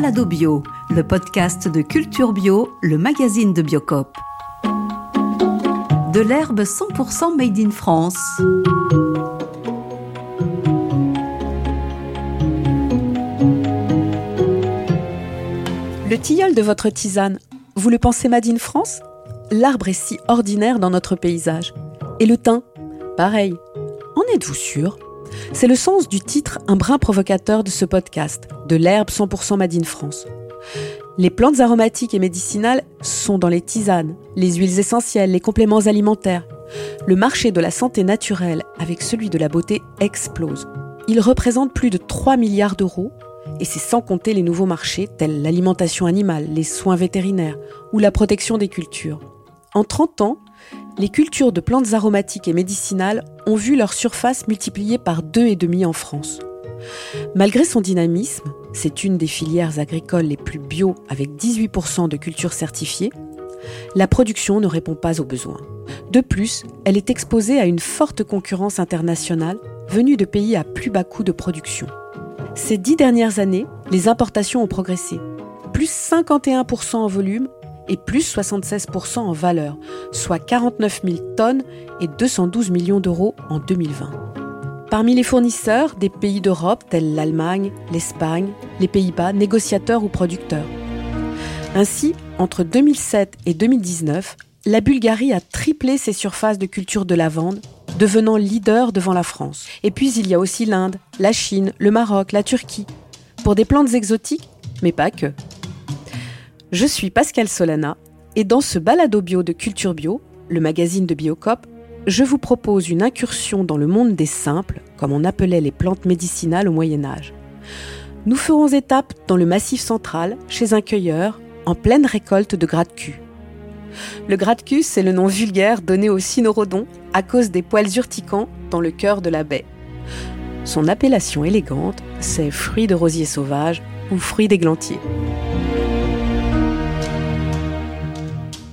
Balado Bio, le podcast de Culture Bio, le magazine de Biocop. De l'herbe 100% made in France. Le tilleul de votre tisane, vous le pensez made in France? L'arbre est si ordinaire dans notre paysage. Et le thym? Pareil. En êtes-vous sûr? C'est le sens du titre un brin provocateur de ce podcast, de l'herbe 100% Made in France. Les plantes aromatiques et médicinales sont dans les tisanes, les huiles essentielles, les compléments alimentaires. Le marché de la santé naturelle avec celui de la beauté explose. Il représente plus de 3 milliards d'euros et c'est sans compter les nouveaux marchés tels l'alimentation animale, les soins vétérinaires ou la protection des cultures. En 30 ans, les cultures de plantes aromatiques et médicinales ont vu leur surface multipliée par deux et demi en France. Malgré son dynamisme, c'est une des filières agricoles les plus bio avec 18% de cultures certifiées, la production ne répond pas aux besoins. De plus, elle est exposée à une forte concurrence internationale venue de pays à plus bas coût de production. Ces dix dernières années, les importations ont progressé, plus 51% en volume et plus 76% en valeur, soit 49 000 tonnes et 212 millions d'euros en 2020. Parmi les fournisseurs, des pays d'Europe tels l'Allemagne, l'Espagne, les Pays-Bas, négociateurs ou producteurs. Ainsi, entre 2007 et 2019, la Bulgarie a triplé ses surfaces de culture de lavande, devenant leader devant la France. Et puis il y a aussi l'Inde, la Chine, le Maroc, la Turquie. Pour des plantes exotiques, mais pas que. Je suis Pascal Solana et dans ce balado bio de Culture Bio, le magazine de Biocop, je vous propose une incursion dans le monde des simples, comme on appelait les plantes médicinales au Moyen Âge. Nous ferons étape dans le Massif central, chez un cueilleur, en pleine récolte de gratte-cul. Le gratte-cul, c'est le nom vulgaire donné au cynorhodon à cause des poils urticants dans le cœur de la baie. Son appellation élégante, c'est fruit de rosier sauvage ou fruit d'églantier.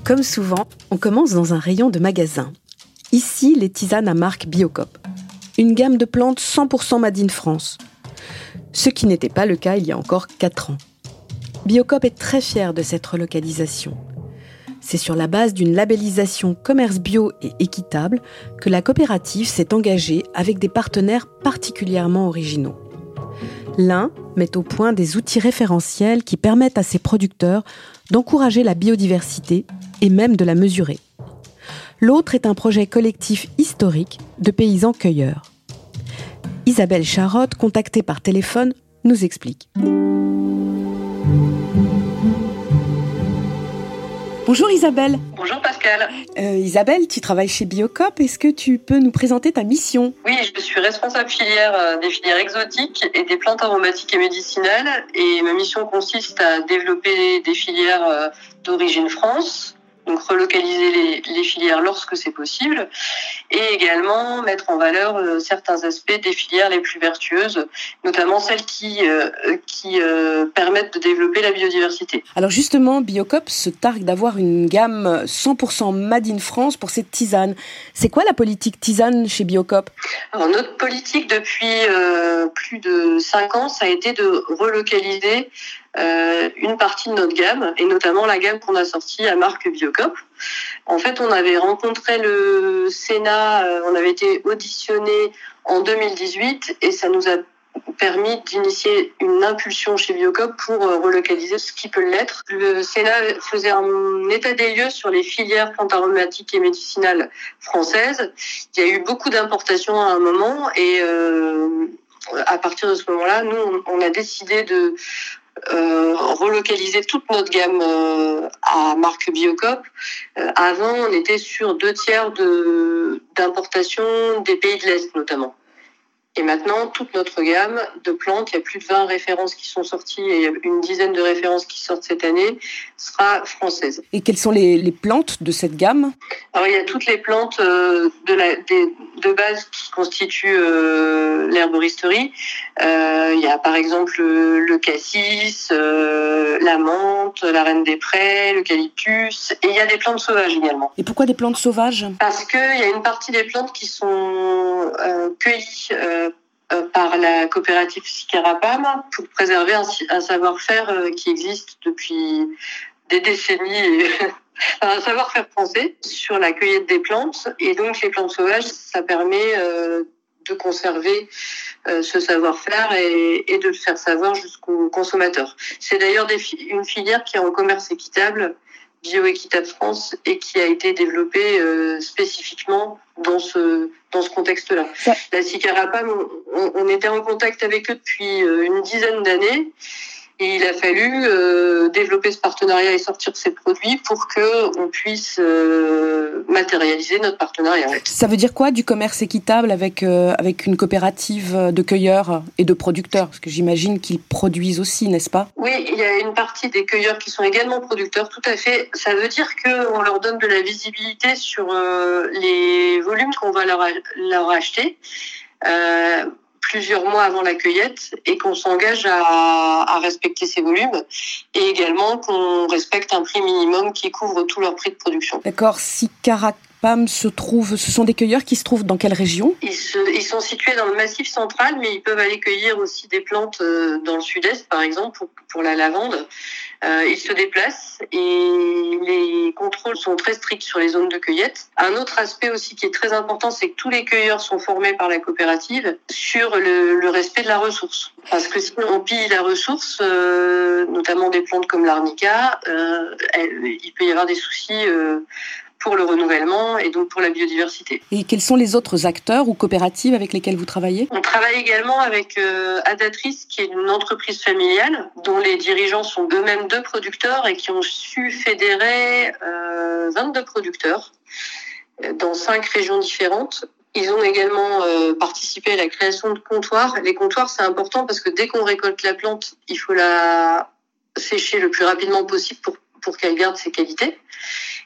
Comme souvent, on commence dans un rayon de magasin. Ici, les tisanes à marque Biocop. Une gamme de plantes 100% Made in France. Ce qui n'était pas le cas il y a encore 4 ans. Biocop est très fier de cette relocalisation. C'est sur la base d'une labellisation commerce bio et équitable que la coopérative s'est engagée avec des partenaires particulièrement originaux. L'un met au point des outils référentiels qui permettent à ses producteurs d'encourager la biodiversité et même de la mesurer. L'autre est un projet collectif historique de paysans cueilleurs. Isabelle Charotte, contactée par téléphone, nous explique. Bonjour Isabelle. Bonjour Pascal. Euh, Isabelle, tu travailles chez Biocop. Est-ce que tu peux nous présenter ta mission? Oui, je suis responsable filière euh, des filières exotiques et des plantes aromatiques et médicinales. Et ma mission consiste à développer des filières euh, d'origine France, donc relocaliser les, filières lorsque c'est possible, et également mettre en valeur euh, certains aspects des filières les plus vertueuses, notamment celles qui, euh, qui euh, permettent de développer la biodiversité. Alors justement, Biocop se targue d'avoir une gamme 100% Made in France pour cette tisane. C'est quoi la politique tisane chez Biocop? Alors notre politique depuis plus de 5 ans, ça a été de relocaliser euh, une partie de notre gamme, et notamment la gamme qu'on a sortie à marque Biocop. En fait, on avait rencontré le Sénat, euh, on avait été auditionné en 2018, et ça nous a permis d'initier une impulsion chez Biocop pour euh, relocaliser ce qui peut l'être. Le Sénat faisait un état des lieux sur les filières plantes aromatiques et médicinales françaises. Il y a eu beaucoup d'importations à un moment et à partir de ce moment-là, nous, on a décidé de euh, relocaliser toute notre gamme euh, à marque Biocop. Euh, avant, on était sur deux tiers de d'importation des pays de l'Est notamment. Et maintenant, toute notre gamme de plantes, il y a plus de 20 références qui sont sorties et il y a une dizaine de références qui sortent cette année, sera française. Et quelles sont les, les plantes de cette gamme? Alors, il y a toutes les plantes euh, de, la, de base qui constituent euh, l'herboristerie. Euh, il y a par exemple le cassis, la menthe, la reine des prés, l'eucalyptus, et il y a des plantes sauvages également. Et pourquoi des plantes sauvages? Parce qu'il y a une partie des plantes qui sont cueillies euh, par la coopérative Sicarapam pour préserver un, savoir-faire euh, qui existe depuis des décennies, un savoir-faire français sur la cueillette des plantes. Et donc les plantes sauvages, ça permet euh, de conserver euh, ce savoir-faire et, de le faire savoir jusqu'au consommateur. C'est d'ailleurs une filière qui est en commerce équitable Bioéquitable France et qui a été développé euh, spécifiquement dans ce dans ce contexte-là. La Sicarapam, on, on, était en contact avec eux depuis euh, une dizaine d'années et il a fallu euh, développer ce partenariat et sortir ces produits pour que on puisse euh, matérialiser notre partenariat. Ça veut dire quoi du commerce équitable avec euh, avec une coopérative de cueilleurs et de producteurs? Parce que j'imagine qu'ils produisent aussi, n'est-ce pas? Oui, il y a une partie des cueilleurs qui sont également producteurs, tout à fait. Ça veut dire que on leur donne de la visibilité sur les volumes qu'on va leur, leur acheter. Euh, plusieurs mois avant la cueillette et qu'on s'engage à, respecter ces volumes et également qu'on respecte un prix minimum qui couvre tous leurs prix de production. D'accord. Si Se trouve, ce sont des cueilleurs qui se trouvent dans quelle région? Ils, sont situés dans le massif central, mais ils peuvent aller cueillir aussi des plantes euh, dans le sud-est, par exemple, pour, pour la lavande. Euh, ils se déplacent et les contrôles sont très stricts sur les zones de cueillette. Un autre aspect aussi qui est très important, c'est que tous les cueilleurs sont formés par la coopérative sur le, respect de la ressource. Parce que sinon on pille la ressource, euh, notamment des plantes comme l'arnica, il peut y avoir des soucis pour le renouvellement et donc pour la biodiversité. Et quels sont les autres acteurs ou coopératives avec lesquels vous travaillez? On travaille également avec euh, Adatrice, qui est une entreprise familiale dont les dirigeants sont eux-mêmes deux producteurs et qui ont su fédérer euh, 22 producteurs euh, dans cinq régions différentes. Ils ont également euh, participé à la création de comptoirs. Les comptoirs, c'est important parce que dès qu'on récolte la plante, il faut la sécher le plus rapidement possible pour, pour qu'elle garde ses qualités.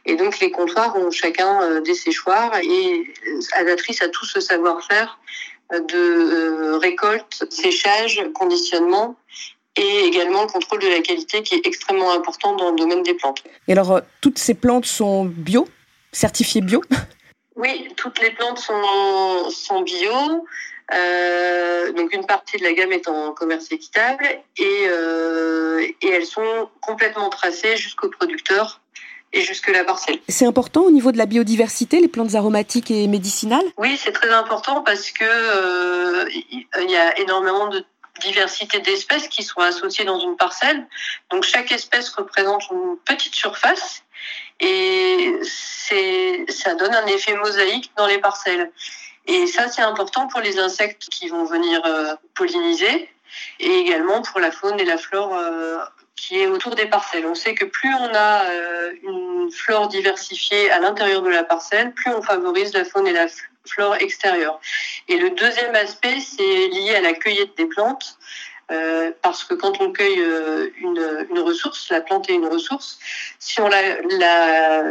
Et donc les comptoirs ont chacun euh, des séchoirs et Adatrice a tout ce savoir-faire euh, de euh, récolte, séchage, conditionnement et également le contrôle de la qualité qui est extrêmement important dans le domaine des plantes. Et alors, toutes ces plantes sont bio, certifiées bio? Oui, toutes les plantes sont, sont bio. Euh, donc une partie de la gamme est en commerce équitable et, euh, et elles sont complètement tracées jusqu'au producteur et jusque la parcelle. C'est important au niveau de la biodiversité, les plantes aromatiques et médicinales? Oui, c'est très important parce que euh, il y a énormément de diversité d'espèces qui sont associées dans une parcelle. Donc chaque espèce représente une petite surface et c'est ça donne un effet mosaïque dans les parcelles. Et ça c'est important pour les insectes qui vont venir euh, polliniser et également pour la faune et la flore euh, qui est autour des parcelles. On sait que plus on a euh, une flore diversifiée à l'intérieur de la parcelle, plus on favorise la faune et la flore extérieure. Et le deuxième aspect, c'est lié à la cueillette des plantes. Euh, parce que quand on cueille euh, une, une, ressource, la plante est une ressource, si on la, la,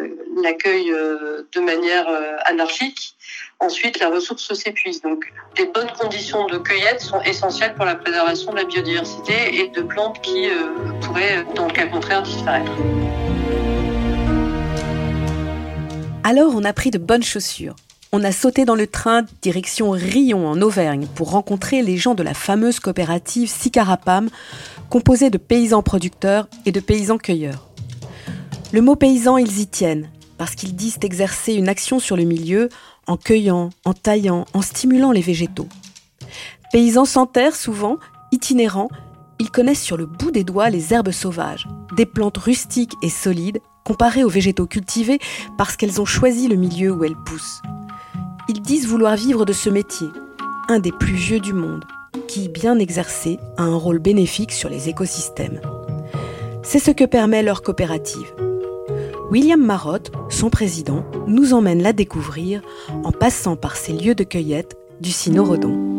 la cueille euh, de manière anarchique, ensuite la ressource s'épuise. Donc des bonnes conditions de cueillette sont essentielles pour la préservation de la biodiversité et de plantes qui pourraient, dans le cas contraire, disparaître. Alors on a pris de bonnes chaussures. On a sauté dans le train direction Rion en Auvergne pour rencontrer les gens de la fameuse coopérative Sicarapam, composée de paysans producteurs et de paysans cueilleurs. Le mot paysan, ils y tiennent, parce qu'ils disent exercer une action sur le milieu en cueillant, en taillant, en stimulant les végétaux. Paysans sans terre souvent, itinérants, ils connaissent sur le bout des doigts les herbes sauvages, des plantes rustiques et solides comparées aux végétaux cultivés parce qu'elles ont choisi le milieu où elles poussent. Ils disent vouloir vivre de ce métier, un des plus vieux du monde, qui, bien exercé, a un rôle bénéfique sur les écosystèmes. C'est ce que permet leur coopérative. William Marotte, son président, nous emmène la découvrir en passant par ces lieux de cueillette du Cynorhodon.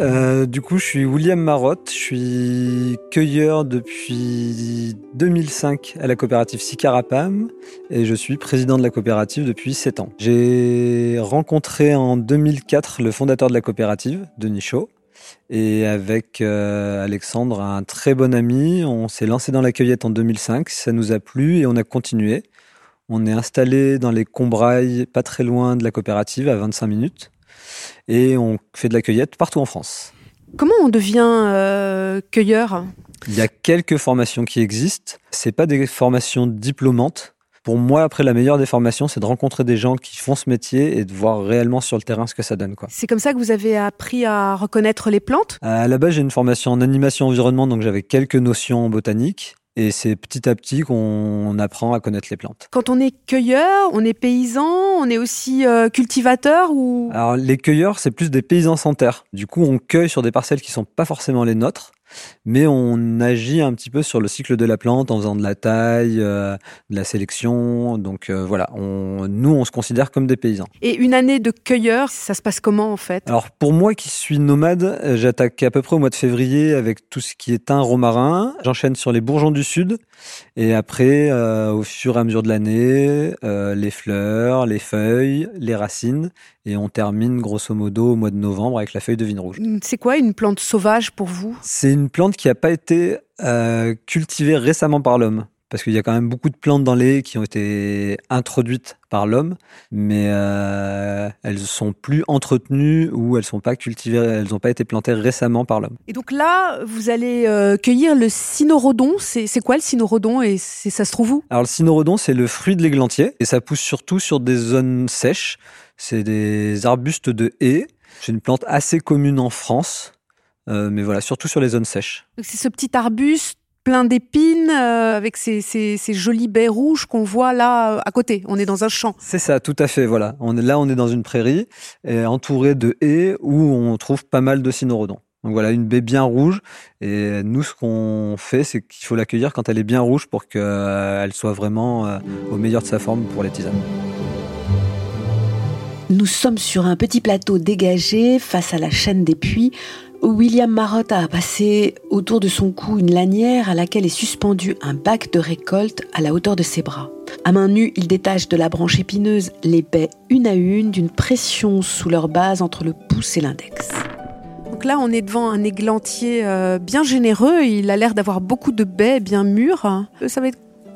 Euh, du coup, je suis William Marotte, je suis cueilleur depuis 2005 à la coopérative Sicarapam et je suis président de la coopérative depuis 7 ans. J'ai rencontré en 2004 le fondateur de la coopérative, Denis Chaud, et avec euh, Alexandre, un très bon ami, on s'est lancé dans la cueillette en 2005, ça nous a plu et on a continué. On est installé dans les Combrailles, pas très loin de la coopérative, à 25 minutes. Et on fait de la cueillette partout en France. Comment on devient euh, cueilleur? Il y a quelques formations qui existent. C'est pas des formations diplômantes. Pour moi, après, la meilleure des formations, c'est de rencontrer des gens qui font ce métier et de voir réellement sur le terrain ce que ça donne. C'est comme ça que vous avez appris à reconnaître les plantes? À la base, j'ai une formation en animation environnement, donc j'avais quelques notions en botanique. Et c'est petit à petit qu'on apprend à connaître les plantes. Quand on est cueilleur, on est paysan, on est aussi euh, cultivateur ou? Alors les cueilleurs, c'est plus des paysans sans terre. Du coup, on cueille sur des parcelles qui sont pas forcément les nôtres mais on agit un petit peu sur le cycle de la plante en faisant de la taille, euh, de la sélection. Donc euh, voilà, on, nous, on se considère comme des paysans. Et une année de cueilleur, ça se passe comment en fait? Alors pour moi qui suis nomade, euh, j'attaque à peu près au mois de février avec tout ce qui est un romarin. J'enchaîne sur les bourgeons du sud et après, au fur et à mesure de l'année, les fleurs, les feuilles, les racines et on termine grosso modo au mois de novembre avec la feuille de vigne rouge. C'est quoi une plante sauvage pour vous? C'est une plante qui n'a pas été euh, cultivée récemment par l'homme. Parce qu'il y a quand même beaucoup de plantes dans les qui ont été introduites par l'homme, mais euh, elles sont plus entretenues ou elles sont pas cultivées, elles n'ont pas été plantées récemment par l'homme. Et donc là, vous allez euh, cueillir le cynorhodon. C'est quoi le cynorhodon et ça se trouve où? Alors le cynorhodon, c'est le fruit de l'églantier et ça pousse surtout sur des zones sèches. C'est des arbustes de haies. C'est une plante assez commune en France, euh, mais voilà, surtout sur les zones sèches. C'est ce petit arbuste plein d'épines euh, avec ces, jolis baies rouges qu'on voit là euh, à côté. On est dans un champ. C'est ça, tout à fait. Voilà, on est là, on est dans une prairie entourée de haies où on trouve pas mal de cynorhodons. Donc voilà, une baie bien rouge. Et nous, ce qu'on fait, c'est qu'il faut l'accueillir quand elle est bien rouge pour qu'elle soit vraiment au meilleur de sa forme pour les tisanes. Nous sommes sur un petit plateau dégagé face à la chaîne des puits. William Marotte a passé autour de son cou une lanière à laquelle est suspendu un bac de récolte à la hauteur de ses bras. À main nue, il détache de la branche épineuse les baies une à une d'une pression sous leur base entre le pouce et l'index. Donc là, on est devant un églantier euh, bien généreux. Il a l'air d'avoir beaucoup de baies bien mûres. Ça va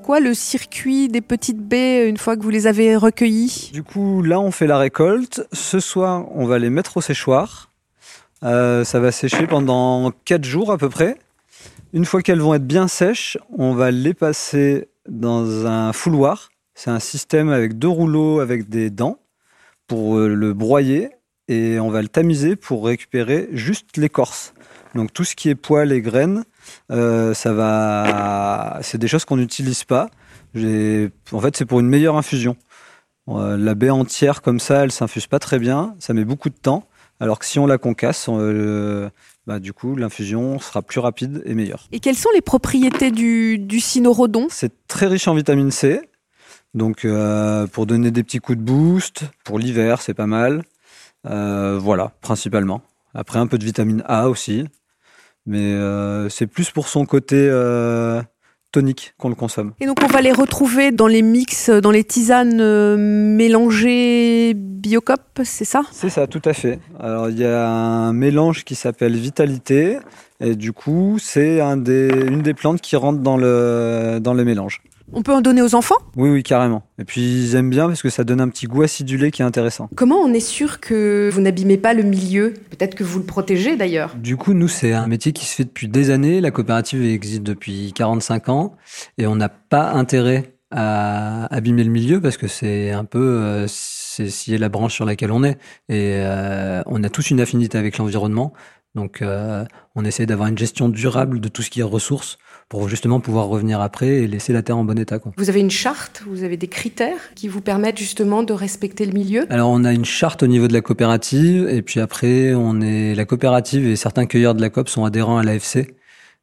quoi le circuit des petites baies une fois que vous les avez recueillies? Du coup, là, on fait la récolte. Ce soir, on va les mettre au séchoir. Euh, ça va sécher pendant 4 jours à peu près. Une fois qu'elles vont être bien sèches, on va les passer dans un fouloir. C'est un système avec deux rouleaux avec des dents pour euh, le broyer et on va le tamiser pour récupérer juste l'écorce. Donc tout ce qui est poils et graines, euh, ça va, c'est des choses qu'on n'utilise pas. En fait, c'est pour une meilleure infusion. Euh, la baie entière comme ça, elle s'infuse pas très bien. Ça met beaucoup de temps. Alors que si on la concasse, euh, bah, du coup, l'infusion sera plus rapide et meilleure. Et quelles sont les propriétés du, du cynorhodon? C'est très riche en vitamine C. Donc, pour donner des petits coups de boost, pour l'hiver, c'est pas mal. voilà, principalement. Après, un peu de vitamine A aussi mais euh, c'est plus pour son côté euh, tonique qu'on le consomme. Et donc on va les retrouver dans les mix, dans les tisanes euh, mélangées Biocop, c'est ça? C'est ça, tout à fait. Alors il y a un mélange qui s'appelle Vitalité, et du coup c'est un des, une des plantes qui rentre dans le, dans le mélange. On peut en donner aux enfants? Oui, oui, carrément. Et puis ils aiment bien parce que ça donne un petit goût acidulé qui est intéressant. Comment on est sûr que vous n'abîmez pas le milieu? Peut-être que vous le protégez d'ailleurs. Du coup, nous, c'est un métier qui se fait depuis des années. La coopérative existe depuis 45 ans et on n'a pas intérêt à abîmer le milieu parce que c'est un peu euh, c'est la branche sur laquelle on est et euh, on a tous une affinité avec l'environnement donc euh, on essaie d'avoir une gestion durable de tout ce qui est ressources pour justement pouvoir revenir après et laisser la terre en bon état. Quoi. Vous avez une charte, vous avez des critères qui vous permettent justement de respecter le milieu? Alors on a une charte au niveau de la coopérative et puis après on est la coopérative et certains cueilleurs de la COP sont adhérents à l'AFC.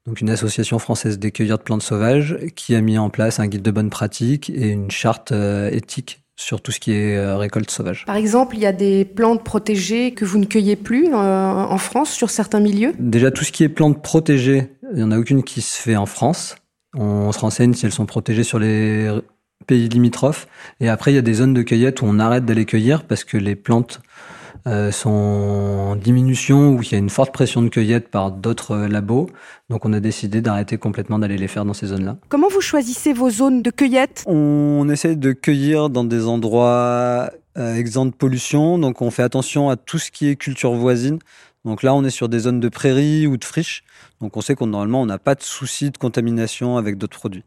Donc une association française des cueilleurs de plantes sauvages qui a mis en place un guide de bonne pratique et une charte euh, éthique sur tout ce qui est euh, récolte sauvage. Par exemple, il y a des plantes protégées que vous ne cueillez plus euh, en France sur certains milieux? Déjà, tout ce qui est plantes protégées, il n'y en a aucune qui se fait en France. On se renseigne si elles sont protégées sur les pays limitrophes. Et après, il y a des zones de cueillette où on arrête d'aller cueillir parce que les plantes euh, sont en diminution ou qu'il y a une forte pression de cueillette par d'autres labos. Donc on a décidé d'arrêter complètement d'aller les faire dans ces zones-là. Comment vous choisissez vos zones de cueillette? On essaye de cueillir dans des endroits euh, exempts de pollution. Donc on fait attention à tout ce qui est culture voisine. Donc là, on est sur des zones de prairies ou de friches. Donc on sait qu'on normalement, on n'a pas de souci de contamination avec d'autres produits.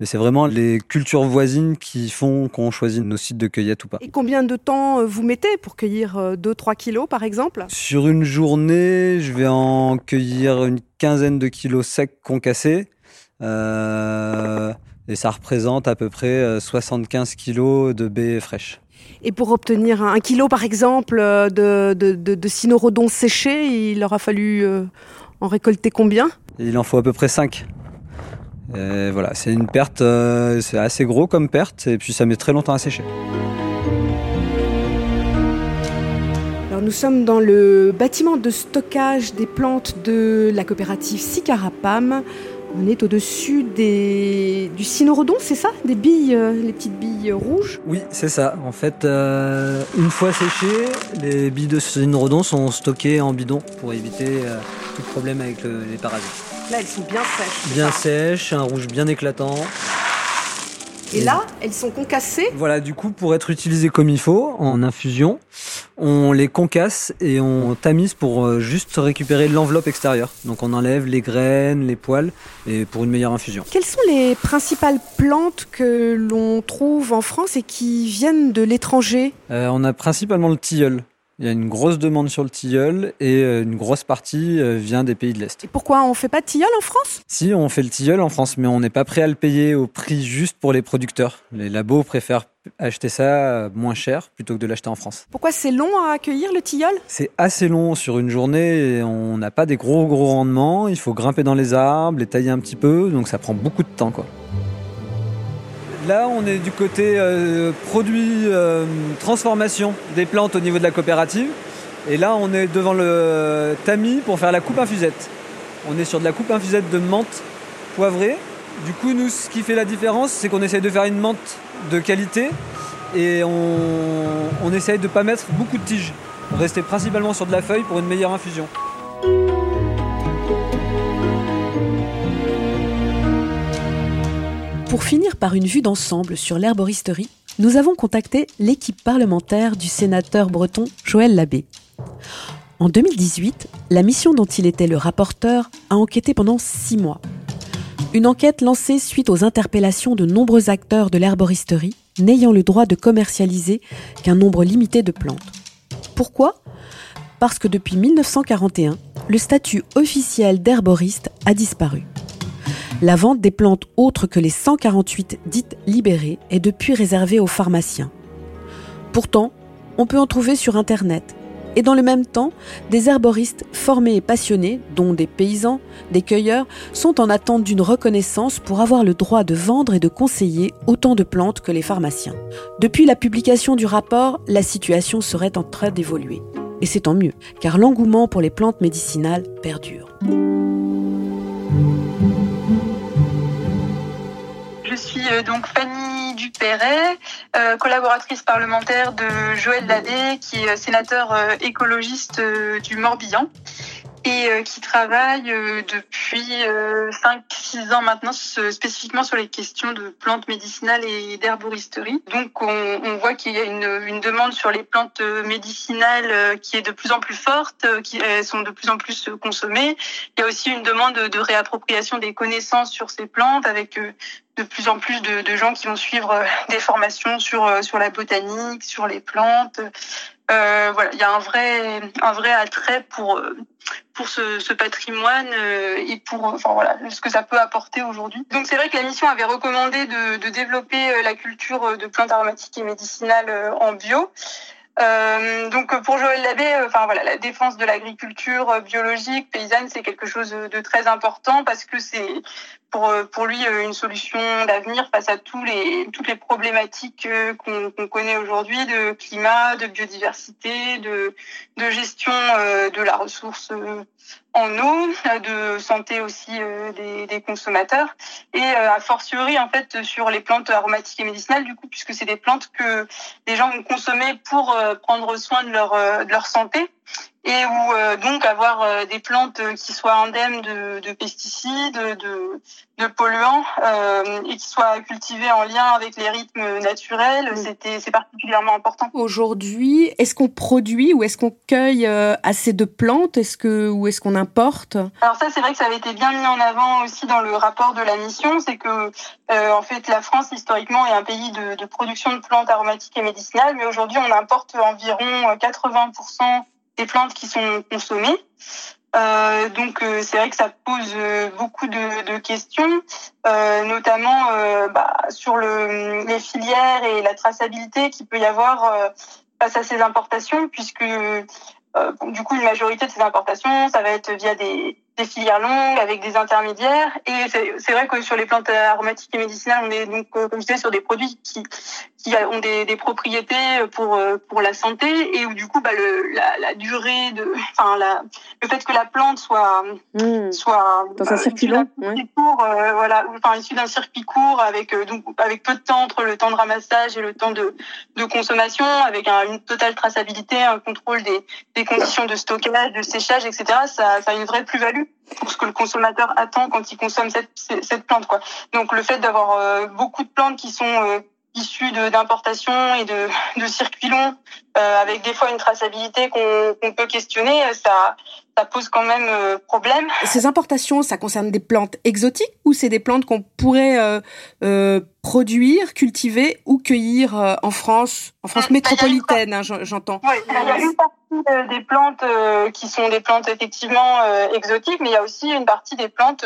Mais c'est vraiment les cultures voisines qui font qu'on choisit nos sites de cueillette ou pas. Et combien de temps euh, vous mettez pour cueillir 2-3 euh, kilos par exemple? Sur une journée, je vais en cueillir une quinzaine de kilos secs concassés. Euh, et ça représente à peu près 75 kilos de baies fraîches. Et pour obtenir un kilo, par exemple, de, de, de, de cynorhodon séché, il aura fallu en récolter combien? Il en faut à peu près 5 voilà, c'est une perte, euh, c'est assez gros comme perte, et puis ça met très longtemps à sécher. Alors nous sommes dans le bâtiment de stockage des plantes de la coopérative Sicarapam. On est au-dessus des... du cynorhodon, c'est ça? Des billes, euh, les petites billes rouges? Oui, c'est ça. En fait, euh, une fois séchées, les billes de cynorhodon sont stockées en bidon pour éviter tout problème avec les parasites. Là, elles sont bien sèches. Bien sèches, un rouge bien éclatant. Et, là, elles sont concassées Voilà, du coup, pour être utilisées comme il faut, en infusion, on les concasse et on tamise pour euh, juste récupérer l'enveloppe extérieure. Donc on enlève les graines, les poils, et pour une meilleure infusion. Quelles sont les principales plantes que l'on trouve en France et qui viennent de l'étranger? Euh, On a principalement le tilleul. Il y a une grosse demande sur le tilleul et euh, une grosse partie euh, vient des pays de l'Est. Et pourquoi on ne fait pas de tilleul en France? Si, on fait le tilleul en France, mais on n'est pas prêt à le payer au prix juste pour les producteurs. Les labos préfèrent acheter ça euh, moins cher plutôt que de l'acheter en France. Pourquoi c'est long à accueillir le tilleul? C'est assez long sur une journée et on n'a pas des gros gros rendements. Il faut grimper dans les arbres, les tailler un petit peu, donc ça prend beaucoup de temps quoi. Là, on est du côté euh, produit euh, transformation des plantes au niveau de la coopérative. Et là, on est devant le tamis pour faire la coupe infusette. On est sur de la coupe infusette de menthe poivrée. Du coup, nous, ce qui fait la différence, c'est qu'on essaye de faire une menthe de qualité et on, on essaye de ne pas mettre beaucoup de tiges. Rester principalement sur de la feuille pour une meilleure infusion. Pour finir par une vue d'ensemble sur l'herboristerie, nous avons contacté l'équipe parlementaire du sénateur breton Joël Labbé. En 2018, la mission dont il était le rapporteur a enquêté pendant six mois. Une enquête lancée suite aux interpellations de nombreux acteurs de l'herboristerie n'ayant le droit de commercialiser qu'un nombre limité de plantes. Pourquoi? Parce que depuis 1941, le statut officiel d'herboriste a disparu. La vente des plantes autres que les 148 dites libérées est depuis réservée aux pharmaciens. Pourtant, on peut en trouver sur Internet. Et dans le même temps, des herboristes formés et passionnés, dont des paysans, des cueilleurs, sont en attente d'une reconnaissance pour avoir le droit de vendre et de conseiller autant de plantes que les pharmaciens. Depuis la publication du rapport, la situation serait en train d'évoluer. Et c'est tant mieux, car l'engouement pour les plantes médicinales perdure. Je suis euh, donc Fanny Dupéret, euh, collaboratrice parlementaire de Joël Ladet, qui est euh, sénateur écologiste du Morbihan et euh, qui travaille euh, depuis 5-6 euh, ans maintenant spécifiquement sur les questions de plantes médicinales et d'herboristerie. Donc on, on voit qu'il y a une, une, demande sur les plantes médicinales qui est de plus en plus forte, qui sont de plus en plus consommées. Il y a aussi une demande de réappropriation des connaissances sur ces plantes avec de plus en plus de, de, gens qui vont suivre des formations sur sur la botanique, sur les plantes. Euh, il y a un vrai un vrai attrait pour pour ce, patrimoine euh, et pour enfin voilà ce que ça peut apporter aujourd'hui. Donc c'est vrai que la mission avait recommandé de, développer euh, la culture de plantes aromatiques et médicinales euh, en bio. Euh, donc pour Joël Labbé, enfin voilà, la défense de l'agriculture biologique paysanne, c'est quelque chose de très important parce que c'est pour, pour lui une solution d'avenir face à tous les, toutes les problématiques qu'on connaît aujourd'hui de climat, de biodiversité, de, gestion de la ressource en eau, de santé aussi des, des, consommateurs et a fortiori en fait sur les plantes aromatiques et médicinales du coup puisque c'est des plantes que les gens vont consommer pour prendre soin de leur de leur santé et où euh, donc avoir euh, des plantes qui soient indemnes de, de pesticides, de, de polluants euh, et qui soient cultivées en lien avec les rythmes naturels, c'était c'est particulièrement important. Aujourd'hui, est-ce qu'on produit ou est-ce qu'on cueille assez de plantes? Est-ce que ou est-ce qu'on importe? Alors ça, c'est vrai que ça avait été bien mis en avant aussi dans le rapport de la mission, c'est que en fait la France historiquement est un pays de, de production de plantes aromatiques et médicinales, mais aujourd'hui on importe environ 80 des plantes qui sont consommées. Euh, donc euh, c'est vrai que ça pose euh, beaucoup de, de questions, euh, notamment euh, bah, sur le, les filières et la traçabilité qu'il peut y avoir face à ces importations, puisque du coup une majorité de ces importations, ça va être via des, des filières longues avec des intermédiaires. Et c'est vrai que sur les plantes aromatiques et médicinales, on est donc, comme je disais, sur des produits qui, qui ont des, des propriétés pour pour la santé et où du coup, bah, le, la, la durée de, enfin, la, le fait que la plante soit mmh. soit dans un circuit long, court, euh, voilà, enfin issu d'un circuit court avec euh, donc avec peu de temps entre le temps de ramassage et le temps de de consommation, avec un, une totale traçabilité, un contrôle des des conditions de stockage, de séchage, etc. Ça, ça a une vraie plus-value pour ce que le consommateur attend quand il consomme cette, cette plante. Quoi. Donc le fait d'avoir euh, beaucoup de plantes qui sont euh, issues d'importation et de, de circuits longs, euh, avec des fois une traçabilité qu'on qu peut questionner, ça, ça pose quand même euh, problème. Ces importations, ça concerne des plantes exotiques ou c'est des plantes qu'on pourrait euh, euh, produire, cultiver ou cueillir euh, en France, en France métropolitaine, hein, j'entends. Oui, il y a une partie euh, des plantes euh, qui sont des plantes effectivement exotiques, mais il y a aussi une partie des plantes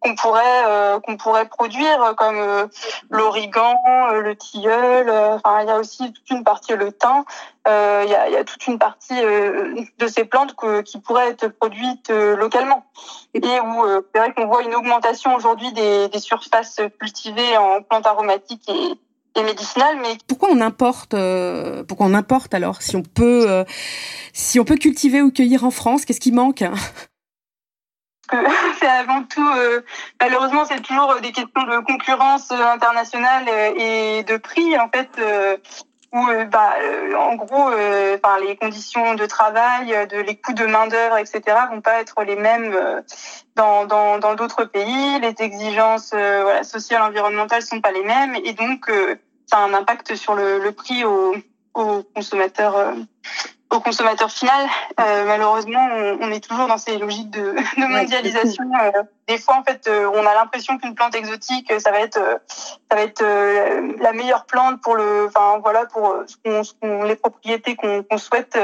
qu'on pourrait qu'on pourrait produire comme l'origan, le tilleul. Enfin, il y a aussi toute une partie le thym. Il y a, il y a toute une partie de ces plantes que, qui pourraient être produites localement et où c'est vrai qu'on voit une augmentation aujourd'hui des, des surfaces cultivées en plantes aromatiques et, et médicinales. Mais pourquoi on importe euh, Pourquoi on importe alors Si on peut, euh, si on peut cultiver ou cueillir en France, qu'est-ce qui manque? C'est avant tout, euh, malheureusement, c'est toujours des questions de concurrence internationale et de prix. En fait, où bah, en gros, par les conditions de travail, de les coûts de main d'œuvre, etc., vont pas être les mêmes dans dans dans d'autres pays. Les exigences voilà sociales, environnementales sont pas les mêmes, et donc ça a un impact sur le, le prix au au consommateur au consommateur final. Euh, malheureusement, on, on, est toujours dans ces logiques de, de mondialisation. Euh, des fois, en fait, euh, on a l'impression qu'une plante exotique, ça va être, ça va être la meilleure plante pour le, enfin voilà, pour ce qu'on, les propriétés qu'on, souhaite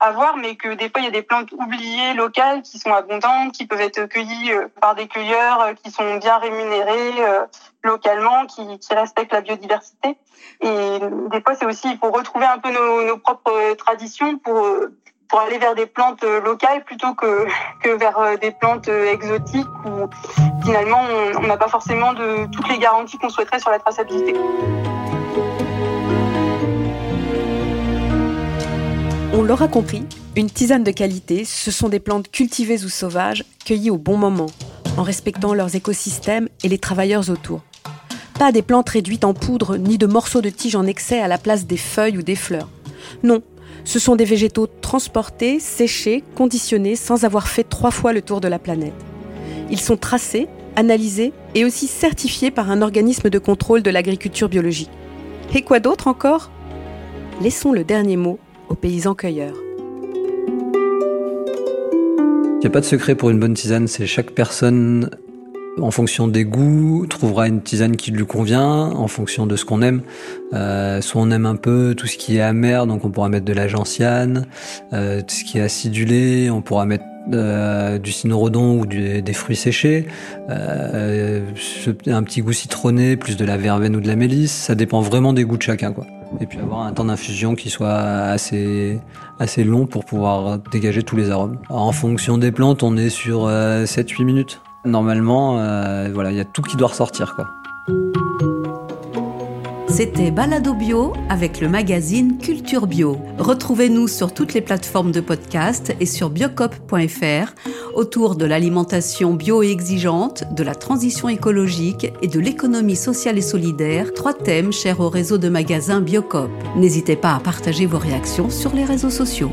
avoir, mais que des fois, il y a des plantes oubliées locales qui sont abondantes, qui peuvent être cueillies par des cueilleurs qui sont bien rémunérés localement, qui, qui respectent la biodiversité. Et des fois, c'est aussi, il faut retrouver un peu nos, nos propres traditions pour pour aller vers des plantes locales plutôt que que vers des plantes exotiques où finalement on n'a pas forcément de toutes les garanties qu'on souhaiterait sur la traçabilité. On l'aura compris, une tisane de qualité, ce sont des plantes cultivées ou sauvages, cueillies au bon moment, en respectant leurs écosystèmes et les travailleurs autour. Pas des plantes réduites en poudre, ni de morceaux de tiges en excès à la place des feuilles ou des fleurs. Non, ce sont des végétaux transportés, séchés, conditionnés sans avoir fait trois fois le tour de la planète. Ils sont tracés, analysés et aussi certifiés par un organisme de contrôle de l'agriculture biologique. Et quoi d'autre encore? Laissons le dernier mot aux paysans cueilleurs. Il n'y a pas de secret pour une bonne tisane, c'est chaque personne en fonction des goûts, trouvera une tisane qui lui convient, en fonction de ce qu'on aime. Euh, soit on aime un peu tout ce qui est amer, donc on pourra mettre de la gentiane. Euh, tout ce qui est acidulé, on pourra mettre euh, du cynorhodon ou des fruits séchés. Euh, un petit goût citronné, plus de la verveine ou de la mélisse. Ça dépend vraiment des goûts de chacun, quoi. Et puis avoir un temps d'infusion qui soit assez assez long pour pouvoir dégager tous les arômes. En fonction des plantes, on est sur 7-8 minutes. Normalement, euh, voilà, il y a tout qui doit ressortir. C'était Balado Bio avec le magazine Culture Bio. Retrouvez-nous sur toutes les plateformes de podcast et sur biocop.fr autour de l'alimentation bio et exigeante, de la transition écologique et de l'économie sociale et solidaire, trois thèmes chers au réseau de magasins Biocop. N'hésitez pas à partager vos réactions sur les réseaux sociaux.